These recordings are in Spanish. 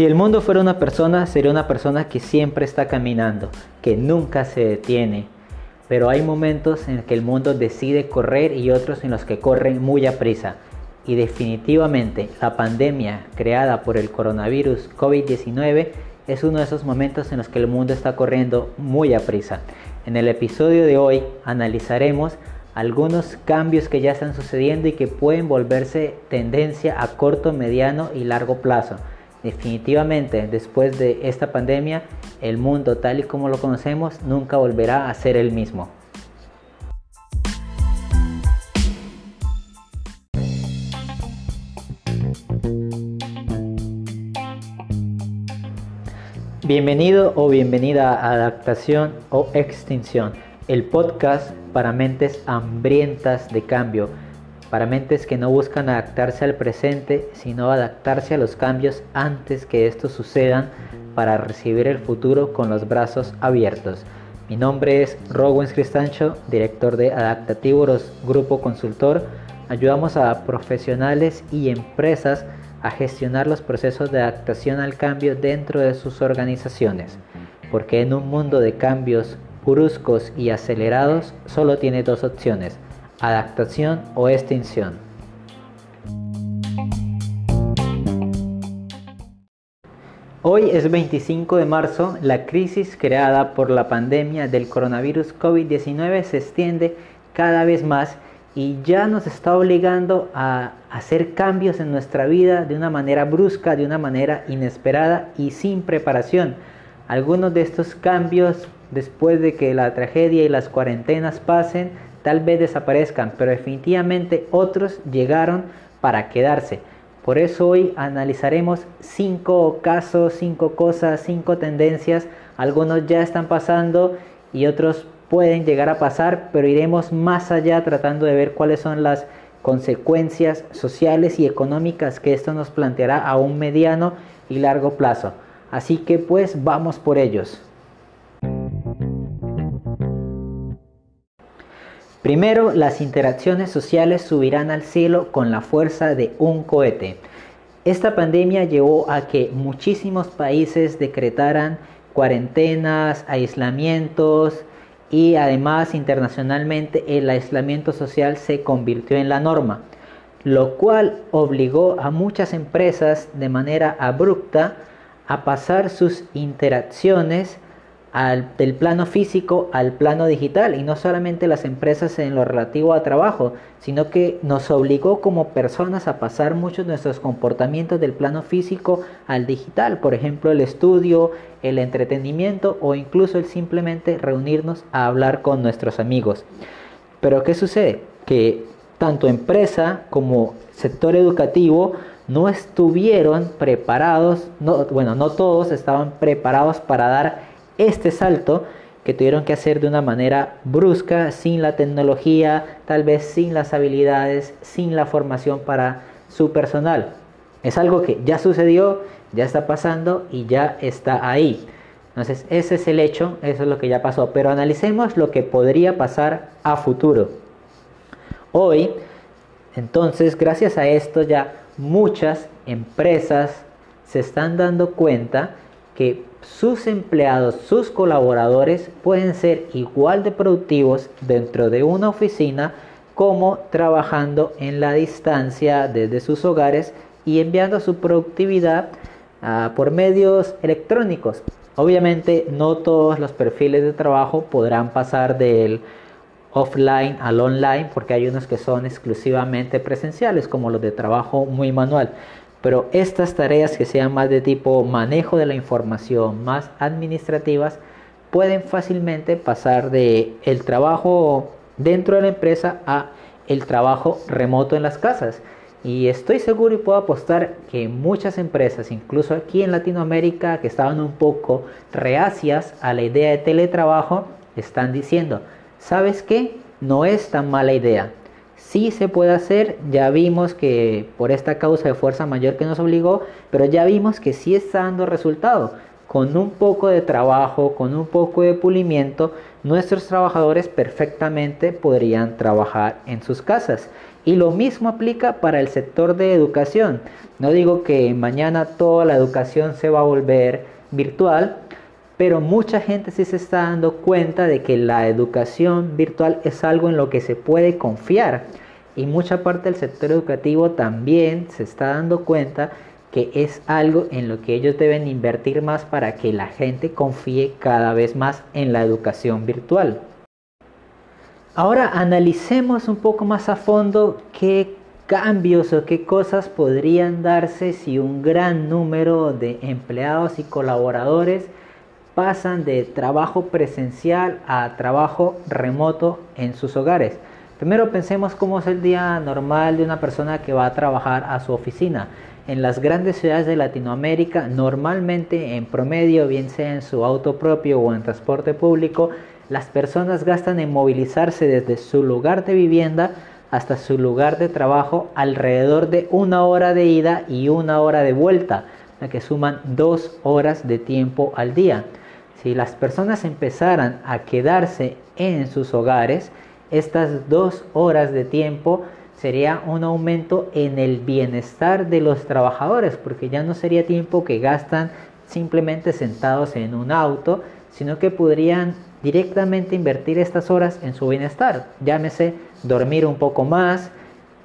Si el mundo fuera una persona, sería una persona que siempre está caminando, que nunca se detiene. Pero hay momentos en que el mundo decide correr y otros en los que corren muy a prisa. Y definitivamente la pandemia creada por el coronavirus COVID-19 es uno de esos momentos en los que el mundo está corriendo muy a prisa. En el episodio de hoy analizaremos algunos cambios que ya están sucediendo y que pueden volverse tendencia a corto, mediano y largo plazo Definitivamente, después de esta pandemia, el mundo tal y como lo conocemos nunca volverá a ser el mismo. Bienvenido o bienvenida a Adaptación o Extinción, el podcast para mentes hambrientas de cambio para mentes que no buscan adaptarse al presente, sino adaptarse a los cambios antes que estos sucedan para recibir el futuro con los brazos abiertos. Mi nombre es Rowens Cristancho, director de Adaptativoros Grupo Consultor. Ayudamos a profesionales y empresas a gestionar los procesos de adaptación al cambio dentro de sus organizaciones, porque en un mundo de cambios bruscos y acelerados solo tiene dos opciones, adaptación o extinción. Hoy es 25 de marzo, la crisis creada por la pandemia del coronavirus COVID-19 se extiende cada vez más y ya nos está obligando a hacer cambios en nuestra vida de una manera brusca, de una manera inesperada y sin preparación. Algunos de estos cambios, después de que la tragedia y las cuarentenas pasen, tal vez desaparezcan, pero definitivamente otros llegaron para quedarse. Por eso hoy analizaremos cinco casos, cinco cosas, cinco tendencias. Algunos ya están pasando y otros pueden llegar a pasar, pero iremos más allá tratando de ver cuáles son las consecuencias sociales y económicas que esto nos planteará a un mediano y largo plazo. Así que pues vamos por ellos. Primero, las interacciones sociales subirán al cielo con la fuerza de un cohete. Esta pandemia llevó a que muchísimos países decretaran cuarentenas, aislamientos y además internacionalmente el aislamiento social se convirtió en la norma, lo cual obligó a muchas empresas de manera abrupta a pasar sus interacciones del plano físico al plano digital y no solamente las empresas en lo relativo a trabajo, sino que nos obligó como personas a pasar muchos de nuestros comportamientos del plano físico al digital, por ejemplo el estudio, el entretenimiento o incluso el simplemente reunirnos a hablar con nuestros amigos. Pero ¿qué sucede? Que tanto empresa como sector educativo no estuvieron preparados, no, bueno, no todos estaban preparados para dar este salto que tuvieron que hacer de una manera brusca, sin la tecnología, tal vez sin las habilidades, sin la formación para su personal. Es algo que ya sucedió, ya está pasando y ya está ahí. Entonces, ese es el hecho, eso es lo que ya pasó. Pero analicemos lo que podría pasar a futuro. Hoy, entonces, gracias a esto ya muchas empresas se están dando cuenta que sus empleados, sus colaboradores pueden ser igual de productivos dentro de una oficina como trabajando en la distancia desde sus hogares y enviando su productividad ah, por medios electrónicos. Obviamente no todos los perfiles de trabajo podrán pasar del offline al online porque hay unos que son exclusivamente presenciales como los de trabajo muy manual. Pero estas tareas que sean más de tipo manejo de la información, más administrativas, pueden fácilmente pasar de el trabajo dentro de la empresa a el trabajo remoto en las casas. Y estoy seguro y puedo apostar que muchas empresas, incluso aquí en Latinoamérica, que estaban un poco reacias a la idea de teletrabajo, están diciendo, ¿sabes qué? No es tan mala idea. Sí se puede hacer, ya vimos que por esta causa de fuerza mayor que nos obligó, pero ya vimos que sí está dando resultado. con un poco de trabajo, con un poco de pulimiento, nuestros trabajadores perfectamente podrían trabajar en sus casas. Y lo mismo aplica para el sector de educación. No digo que mañana toda la educación se va a volver virtual, pero mucha gente sí se está dando cuenta de que la educación virtual es algo en lo que se puede confiar. Y mucha parte del sector educativo también se está dando cuenta que es algo en lo que ellos deben invertir más para que la gente confíe cada vez más en la educación virtual. Ahora analicemos un poco más a fondo qué cambios o qué cosas podrían darse si un gran número de empleados y colaboradores pasan de trabajo presencial a trabajo remoto en sus hogares. Primero pensemos cómo es el día normal de una persona que va a trabajar a su oficina en las grandes ciudades de Latinoamérica, normalmente en promedio, bien sea en su auto propio o en transporte público, las personas gastan en movilizarse desde su lugar de vivienda hasta su lugar de trabajo alrededor de una hora de ida y una hora de vuelta, la que suman dos horas de tiempo al día. Si las personas empezaran a quedarse en sus hogares, estas dos horas de tiempo sería un aumento en el bienestar de los trabajadores, porque ya no sería tiempo que gastan simplemente sentados en un auto, sino que podrían directamente invertir estas horas en su bienestar. Llámese dormir un poco más,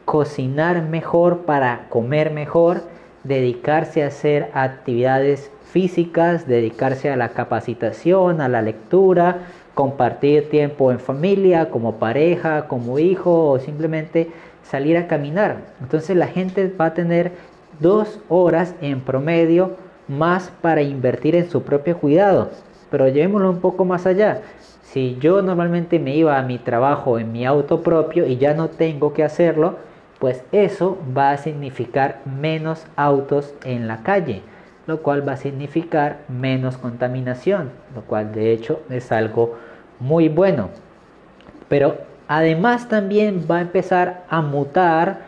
cocinar mejor para comer mejor, dedicarse a hacer actividades físicas, dedicarse a la capacitación, a la lectura, compartir tiempo en familia, como pareja, como hijo o simplemente salir a caminar. Entonces la gente va a tener dos horas en promedio más para invertir en su propio cuidado. Pero llevémoslo un poco más allá. Si yo normalmente me iba a mi trabajo en mi auto propio y ya no tengo que hacerlo, pues eso va a significar menos autos en la calle, lo cual va a significar menos contaminación, lo cual de hecho es algo muy bueno. Pero Además también va a empezar a mutar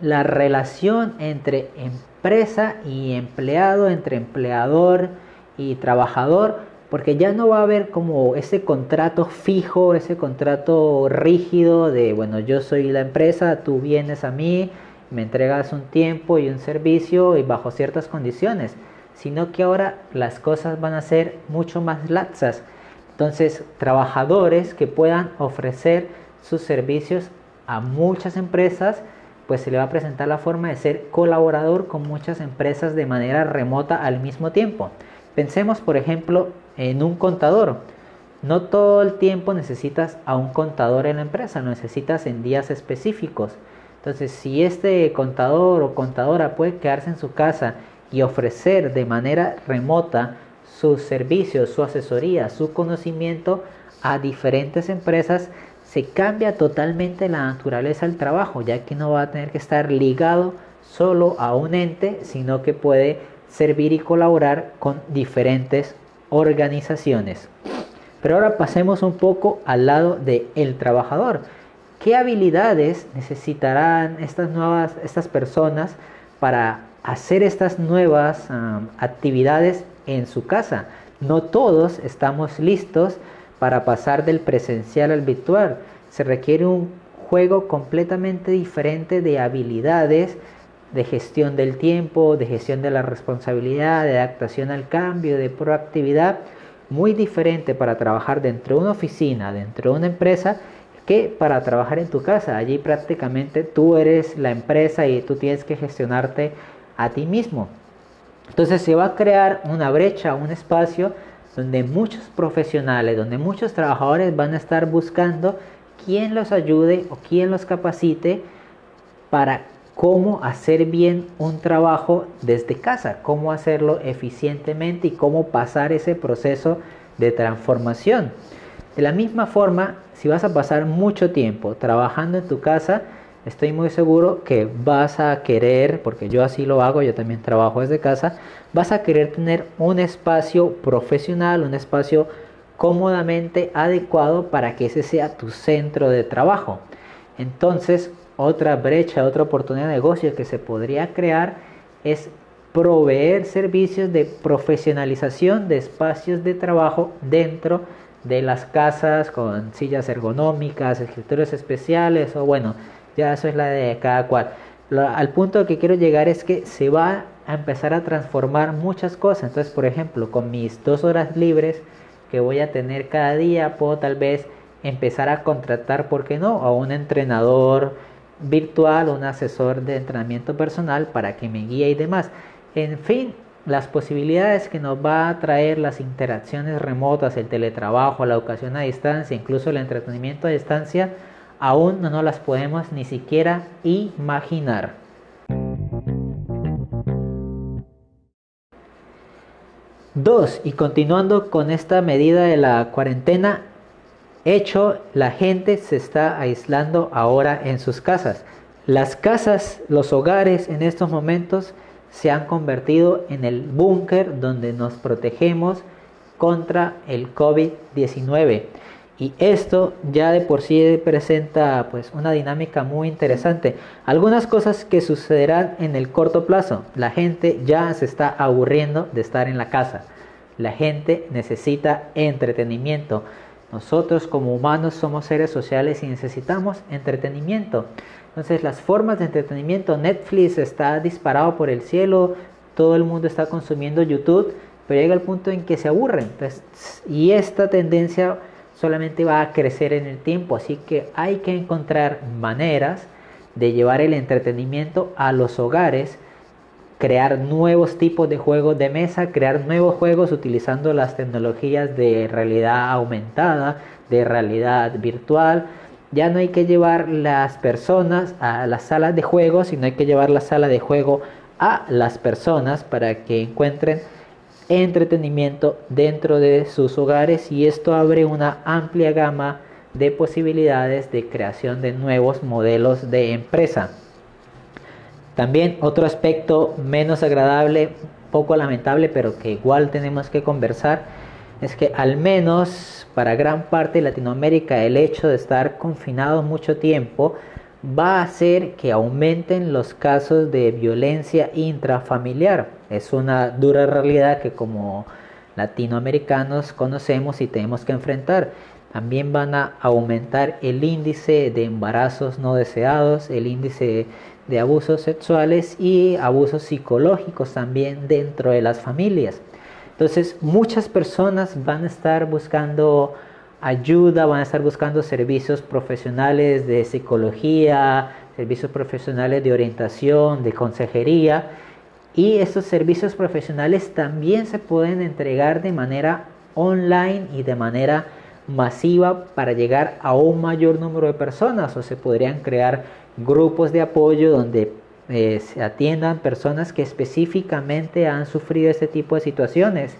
la relación entre empresa y empleado, entre empleador y trabajador, porque ya no va a haber como ese contrato fijo, ese contrato rígido de, bueno, yo soy la empresa, tú vienes a mí, me entregas un tiempo y un servicio y bajo ciertas condiciones, sino que ahora las cosas van a ser mucho más laxas. Entonces, trabajadores que puedan ofrecer sus servicios a muchas empresas, pues se le va a presentar la forma de ser colaborador con muchas empresas de manera remota al mismo tiempo. Pensemos, por ejemplo, en un contador. No todo el tiempo necesitas a un contador en la empresa, lo necesitas en días específicos. Entonces, si este contador o contadora puede quedarse en su casa y ofrecer de manera remota sus servicios, su asesoría, su conocimiento a diferentes empresas, se cambia totalmente la naturaleza del trabajo, ya que no va a tener que estar ligado solo a un ente, sino que puede servir y colaborar con diferentes organizaciones. Pero ahora pasemos un poco al lado del el trabajador. ¿Qué habilidades necesitarán estas nuevas estas personas para hacer estas nuevas actividades en su casa? No todos estamos listos para pasar del presencial al virtual. Se requiere un juego completamente diferente de habilidades, de gestión del tiempo, de gestión de la responsabilidad, de adaptación al cambio, de proactividad, muy diferente para trabajar dentro de una oficina, dentro de una empresa, que para trabajar en tu casa. Allí prácticamente tú eres la empresa y tú tienes que gestionarte a ti mismo. Entonces se va a crear una brecha, un espacio donde muchos profesionales, donde muchos trabajadores van a estar buscando quién los ayude o quién los capacite para cómo hacer bien un trabajo desde casa, cómo hacerlo eficientemente y cómo pasar ese proceso de transformación. De la misma forma, si vas a pasar mucho tiempo trabajando en tu casa, estoy muy seguro que vas a querer, porque yo así lo hago, yo también trabajo desde casa, vas a querer tener un espacio profesional, un espacio cómodamente adecuado para que ese sea tu centro de trabajo. Entonces, otra brecha, otra oportunidad de negocio que se podría crear es proveer servicios de profesionalización de espacios de trabajo dentro de las casas con sillas ergonómicas, escritorios especiales o bueno, ya eso es la de cada cual. al punto que quiero llegar es que se va a empezar a transformar muchas cosas. Entonces, por ejemplo, con mis dos horas libres que voy a tener cada día, puedo tal vez empezar a contratar, ¿por qué no?, a un entrenador virtual, un asesor de entrenamiento personal para que me guíe y demás. En fin, las posibilidades que nos va a traer las interacciones remotas, el teletrabajo, la educación a distancia, incluso el entretenimiento a distancia, aún no nos las podemos ni siquiera imaginar. Dos, y continuando con esta medida de la cuarentena, hecho, la gente se está aislando ahora en sus casas. Las casas, los hogares en estos momentos se han convertido en el búnker donde nos protegemos contra el COVID-19. Y esto ya de por sí presenta pues una dinámica muy interesante. Algunas cosas que sucederán en el corto plazo. La gente ya se está aburriendo de estar en la casa. La gente necesita entretenimiento. Nosotros como humanos somos seres sociales y necesitamos entretenimiento. Entonces las formas de entretenimiento, Netflix está disparado por el cielo, todo el mundo está consumiendo YouTube, pero llega el punto en que se aburren. y esta tendencia solamente va a crecer en el tiempo, así que hay que encontrar maneras de llevar el entretenimiento a los hogares crear nuevos tipos de juegos de mesa, crear nuevos juegos utilizando las tecnologías de realidad aumentada, de realidad virtual. Ya no hay que llevar las personas a las salas de juego, sino hay que llevar la sala de juego a las personas para que encuentren entretenimiento dentro de sus hogares y esto abre una amplia gama de posibilidades de creación de nuevos modelos de empresa. También otro aspecto menos agradable, poco lamentable, pero que igual tenemos que conversar, es que al menos para gran parte de Latinoamérica el hecho de estar confinados mucho tiempo va a hacer que aumenten los casos de violencia intrafamiliar. Es una dura realidad que como latinoamericanos conocemos y tenemos que enfrentar. También van a aumentar el índice de embarazos no deseados, el índice de abusos sexuales y abusos psicológicos también dentro de las familias. Entonces muchas personas van a estar buscando ayuda, van a estar buscando servicios profesionales de psicología, servicios profesionales de orientación, de consejería. Y estos servicios profesionales también se pueden entregar de manera online y de manera masiva para llegar a un mayor número de personas o se podrían crear grupos de apoyo donde eh, se atiendan personas que específicamente han sufrido este tipo de situaciones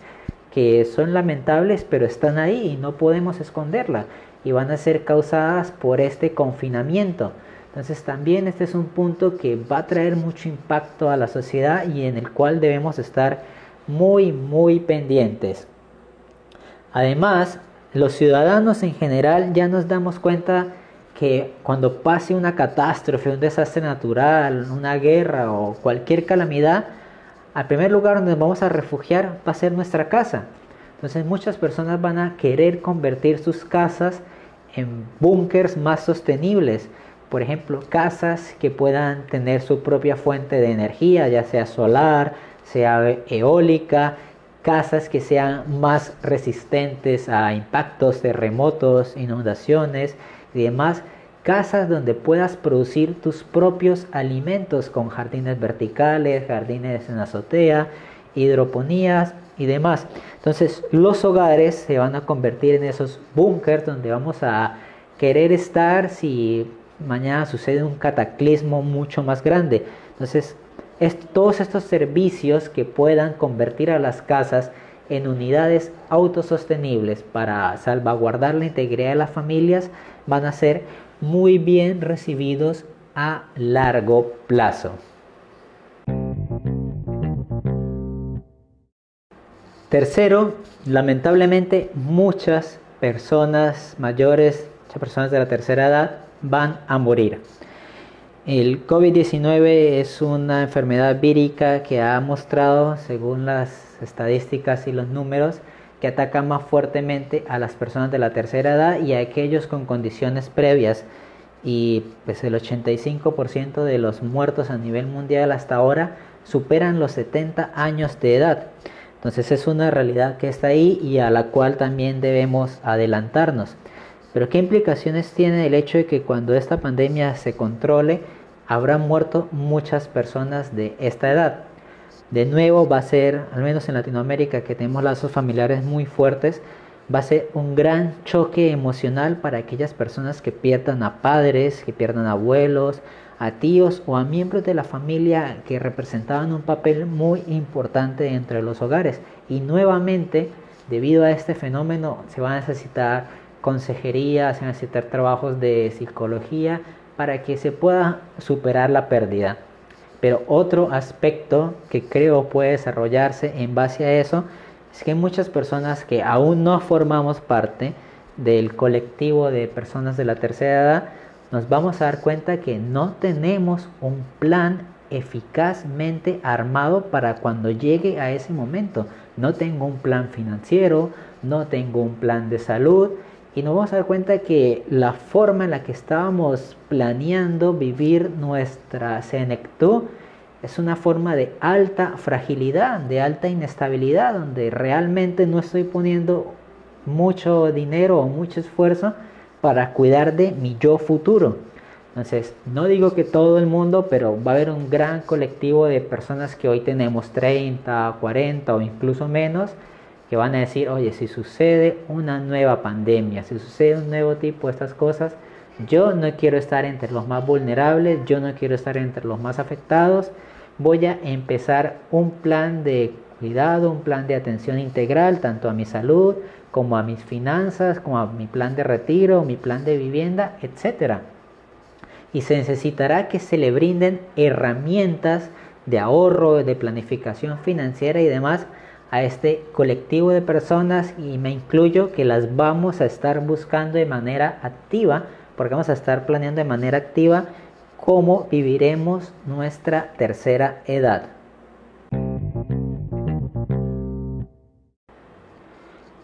que son lamentables pero están ahí y no podemos esconderla y van a ser causadas por este confinamiento. Entonces también este es un punto que va a traer mucho impacto a la sociedad y en el cual debemos estar muy muy pendientes. Además, los ciudadanos en general ya nos damos cuenta que cuando pase una catástrofe, un desastre natural, una guerra o cualquier calamidad, al primer lugar donde nos vamos a refugiar va a ser nuestra casa. Entonces muchas personas van a querer convertir sus casas en búnkers más sostenibles. Por ejemplo, casas que puedan tener su propia fuente de energía, ya sea solar, sea eólica, casas que sean más resistentes a impactos, terremotos, inundaciones y demás, casas donde puedas producir tus propios alimentos con jardines verticales, jardines en azotea, hidroponías y demás. Entonces los hogares se van a convertir en esos búnkers donde vamos a querer estar si mañana sucede un cataclismo mucho más grande. Entonces todos estos servicios que puedan convertir a las casas en unidades autosostenibles para salvaguardar la integridad de las familias van a ser muy bien recibidos a largo plazo. Tercero, lamentablemente muchas personas mayores, muchas personas de la tercera edad van a morir. El COVID-19 es una enfermedad vírica que ha mostrado, según las estadísticas y los números, que ataca más fuertemente a las personas de la tercera edad y a aquellos con condiciones previas. Y pues el 85% de los muertos a nivel mundial hasta ahora superan los 70 años de edad. Entonces es una realidad que está ahí y a la cual también debemos adelantarnos. Pero ¿qué implicaciones tiene el hecho de que cuando esta pandemia se controle, habrán muerto muchas personas de esta edad. De nuevo va a ser, al menos en Latinoamérica, que tenemos lazos familiares muy fuertes, va a ser un gran choque emocional para aquellas personas que pierdan a padres, que pierdan a abuelos, a tíos o a miembros de la familia que representaban un papel muy importante entre los hogares. Y nuevamente, debido a este fenómeno, se va a necesitar consejería, se van a necesitar trabajos de psicología, para que se pueda superar la pérdida. Pero otro aspecto que creo puede desarrollarse en base a eso es que muchas personas que aún no formamos parte del colectivo de personas de la tercera edad, nos vamos a dar cuenta que no tenemos un plan eficazmente armado para cuando llegue a ese momento. No tengo un plan financiero, no tengo un plan de salud y nos vamos a dar cuenta que la forma en la que estábamos planeando vivir nuestra senectud es una forma de alta fragilidad, de alta inestabilidad, donde realmente no estoy poniendo mucho dinero o mucho esfuerzo para cuidar de mi yo futuro. Entonces, no digo que todo el mundo, pero va a haber un gran colectivo de personas que hoy tenemos 30, 40 o incluso menos, que van a decir, oye, si sucede una nueva pandemia, si sucede un nuevo tipo de estas cosas, yo no quiero estar entre los más vulnerables, yo no quiero estar entre los más afectados, voy a empezar un plan de cuidado, un plan de atención integral, tanto a mi salud como a mis finanzas, como a mi plan de retiro, mi plan de vivienda, etc. Y se necesitará que se le brinden herramientas de ahorro, de planificación financiera y demás a este colectivo de personas y me incluyo que las vamos a estar buscando de manera activa porque vamos a estar planeando de manera activa cómo viviremos nuestra tercera edad.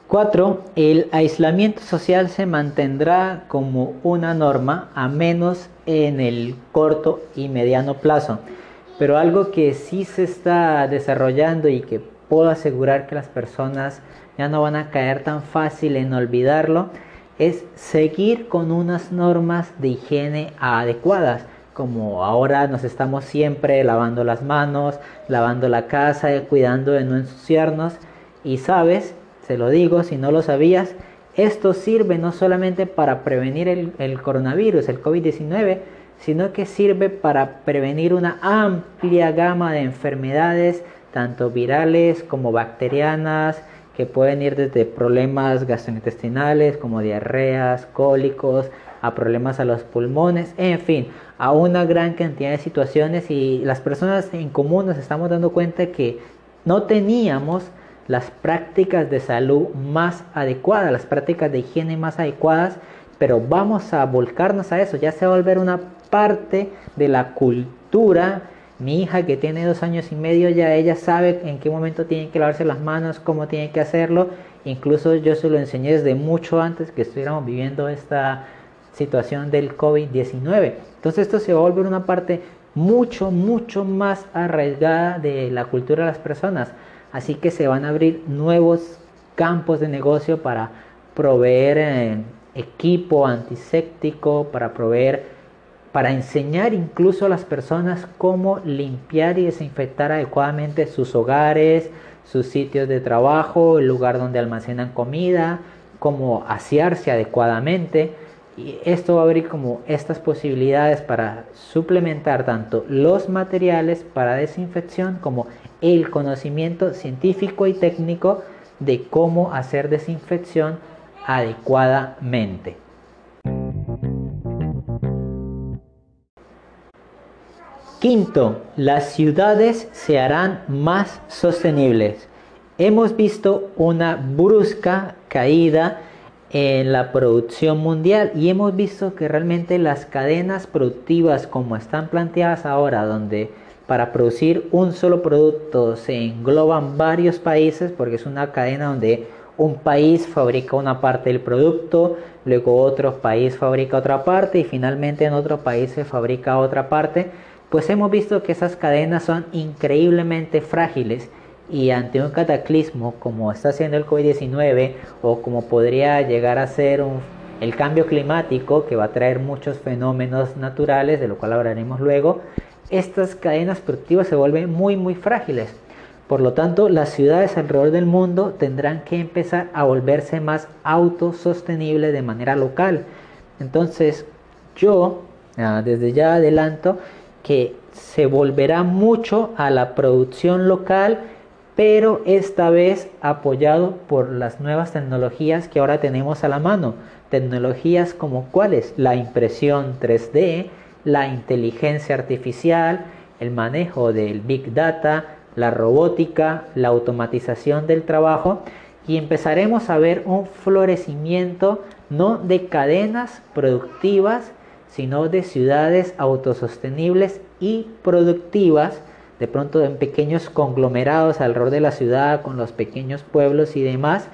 Cuatro, el aislamiento social se mantendrá como una norma a menos en el corto y mediano plazo. Pero algo que sí se está desarrollando y que puedo asegurar que las personas ya no van a caer tan fácil en olvidarlo, es seguir con unas normas de higiene adecuadas, como ahora nos estamos siempre lavando las manos, lavando la casa, cuidando de no ensuciarnos. Y sabes, se lo digo, si no lo sabías, esto sirve no solamente para prevenir el, el coronavirus, el COVID-19, sino que sirve para prevenir una amplia gama de enfermedades tanto virales como bacterianas, que pueden ir desde problemas gastrointestinales como diarreas, cólicos, a problemas a los pulmones, en fin, a una gran cantidad de situaciones. Y las personas en común nos estamos dando cuenta que no teníamos las prácticas de salud más adecuadas, las prácticas de higiene más adecuadas, pero vamos a volcarnos a eso, ya se va a volver una parte de la cultura mi hija que tiene dos años y medio ya ella sabe en qué momento tiene que lavarse las manos, cómo tiene que hacerlo. Incluso yo se lo enseñé desde mucho antes que estuviéramos viviendo esta situación del COVID-19. Entonces esto se va a volver una parte mucho, mucho más arraigada de la cultura de las personas. Así que se van a abrir nuevos campos de negocio para proveer eh, equipo antiséptico, para proveer para enseñar incluso a las personas cómo limpiar y desinfectar adecuadamente sus hogares, sus sitios de trabajo, el lugar donde almacenan comida, cómo asearse adecuadamente. Y esto va a abrir como estas posibilidades para suplementar tanto los materiales para desinfección como el conocimiento científico y técnico de cómo hacer desinfección adecuadamente. Quinto, las ciudades se harán más sostenibles. Hemos visto una brusca caída en la producción mundial y hemos visto que realmente las cadenas productivas como están planteadas ahora, donde para producir un solo producto se engloban varios países, porque es una cadena donde un país fabrica una parte del producto, luego otro país fabrica otra parte y finalmente en otro país se fabrica otra parte, pues hemos visto que esas cadenas son increíblemente frágiles y ante un cataclismo como está haciendo el COVID-19 o como podría llegar a ser el cambio climático que va a traer muchos fenómenos naturales, de lo cual hablaremos luego, estas cadenas productivas se vuelven muy muy frágiles. Por lo tanto, las ciudades alrededor del mundo tendrán que empezar a volverse más autosostenibles de manera local. Entonces, yo ah, desde ya adelanto que se volverá mucho a la producción local, pero esta vez apoyado por las nuevas tecnologías que ahora tenemos a la mano. Tecnologías como cuáles? La impresión 3D, la inteligencia artificial, el manejo del big data, la robótica, la automatización del trabajo y empezaremos a ver un florecimiento no de cadenas productivas, sino de ciudades autosostenibles y productivas, de pronto en pequeños conglomerados alrededor de la ciudad, con los pequeños pueblos y demás,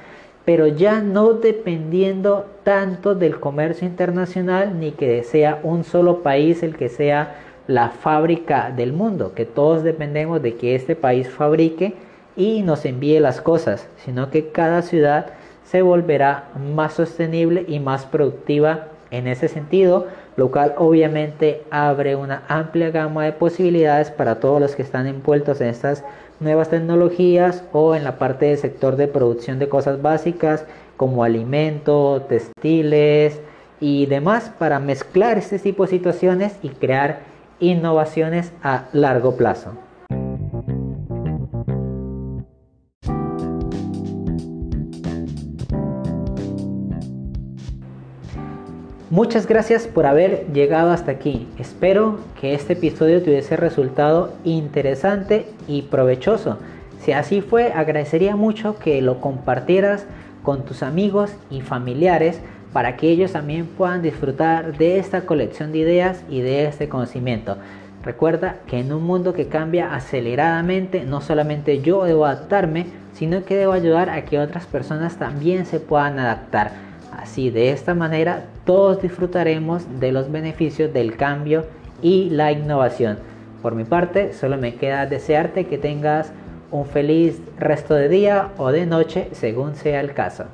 pero ya no dependiendo tanto del comercio internacional ni que sea un solo país el que sea la fábrica del mundo, que todos dependemos de que este país fabrique y nos envíe las cosas, sino que cada ciudad se volverá más sostenible y más productiva en ese sentido, lo cual obviamente abre una amplia gama de posibilidades para todos los que están envueltos en estas nuevas tecnologías o en la parte del sector de producción de cosas básicas como alimento, textiles y demás para mezclar este tipo de situaciones y crear innovaciones a largo plazo. Muchas gracias por haber llegado hasta aquí. Espero que este episodio te hubiese resultado interesante y provechoso. Si así fue, agradecería mucho que lo compartieras con tus amigos y familiares para que ellos también puedan disfrutar de esta colección de ideas y de este conocimiento. Recuerda que en un mundo que cambia aceleradamente, no solamente yo debo adaptarme, sino que debo ayudar a que otras personas también se puedan adaptar. Así, de esta manera, todos disfrutaremos de los beneficios del cambio y la innovación. Por mi parte, solo me queda desearte que tengas un feliz resto de día o de noche, según sea el caso.